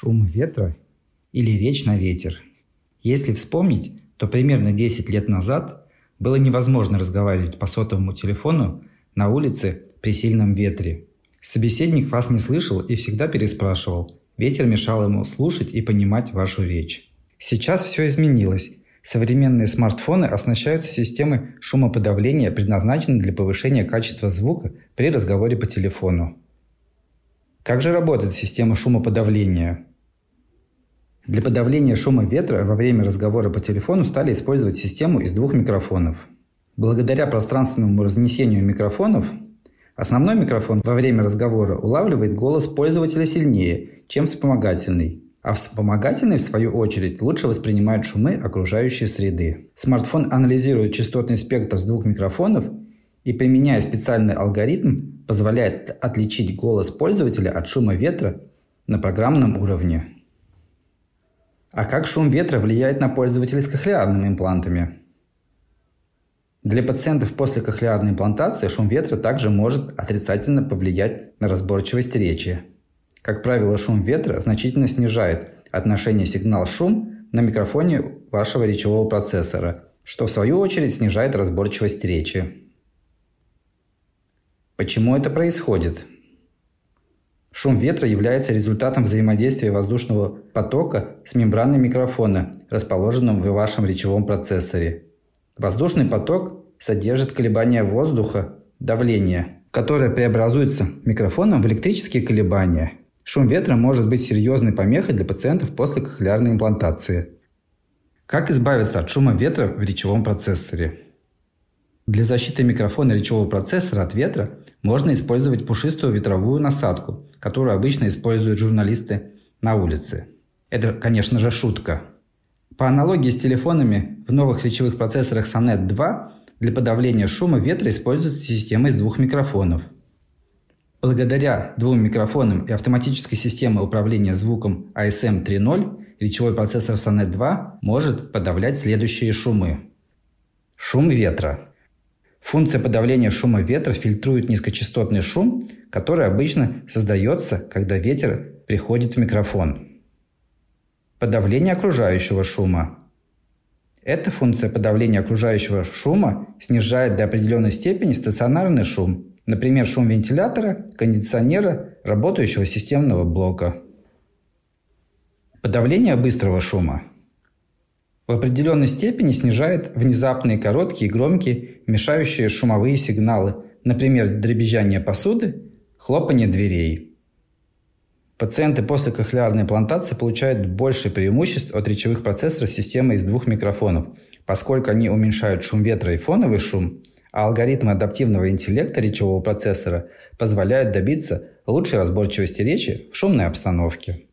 шум ветра или речь на ветер. Если вспомнить, то примерно 10 лет назад было невозможно разговаривать по сотовому телефону на улице при сильном ветре. Собеседник вас не слышал и всегда переспрашивал. Ветер мешал ему слушать и понимать вашу речь. Сейчас все изменилось. Современные смартфоны оснащаются системой шумоподавления, предназначенной для повышения качества звука при разговоре по телефону. Как же работает система шумоподавления? Для подавления шума ветра во время разговора по телефону стали использовать систему из двух микрофонов. Благодаря пространственному разнесению микрофонов, основной микрофон во время разговора улавливает голос пользователя сильнее, чем вспомогательный, а вспомогательный, в свою очередь, лучше воспринимает шумы окружающей среды. Смартфон анализирует частотный спектр с двух микрофонов и, применяя специальный алгоритм, позволяет отличить голос пользователя от шума ветра на программном уровне. А как шум ветра влияет на пользователей с кохлеарными имплантами? Для пациентов после кохлеарной имплантации шум ветра также может отрицательно повлиять на разборчивость речи. Как правило, шум ветра значительно снижает отношение сигнал-шум на микрофоне вашего речевого процессора, что в свою очередь снижает разборчивость речи. Почему это происходит? Шум ветра является результатом взаимодействия воздушного потока с мембраной микрофона, расположенным в вашем речевом процессоре. Воздушный поток содержит колебания воздуха, давление, которое преобразуется микрофоном в электрические колебания. Шум ветра может быть серьезной помехой для пациентов после кохлеарной имплантации. Как избавиться от шума ветра в речевом процессоре? Для защиты микрофона речевого процессора от ветра можно использовать пушистую ветровую насадку, которую обычно используют журналисты на улице. Это, конечно же, шутка. По аналогии с телефонами, в новых речевых процессорах Sonet 2 для подавления шума ветра используется система из двух микрофонов. Благодаря двум микрофонам и автоматической системе управления звуком ASM 3.0 речевой процессор Sonet 2 может подавлять следующие шумы. Шум ветра – Функция подавления шума ветра фильтрует низкочастотный шум, который обычно создается, когда ветер приходит в микрофон. Подавление окружающего шума. Эта функция подавления окружающего шума снижает до определенной степени стационарный шум, например, шум вентилятора, кондиционера, работающего системного блока. Подавление быстрого шума в определенной степени снижает внезапные короткие, громкие, мешающие шумовые сигналы, например, дребезжание посуды, хлопанье дверей. Пациенты после кохлеарной имплантации получают больше преимуществ от речевых процессоров системы из двух микрофонов, поскольку они уменьшают шум ветра и фоновый шум, а алгоритмы адаптивного интеллекта речевого процессора позволяют добиться лучшей разборчивости речи в шумной обстановке.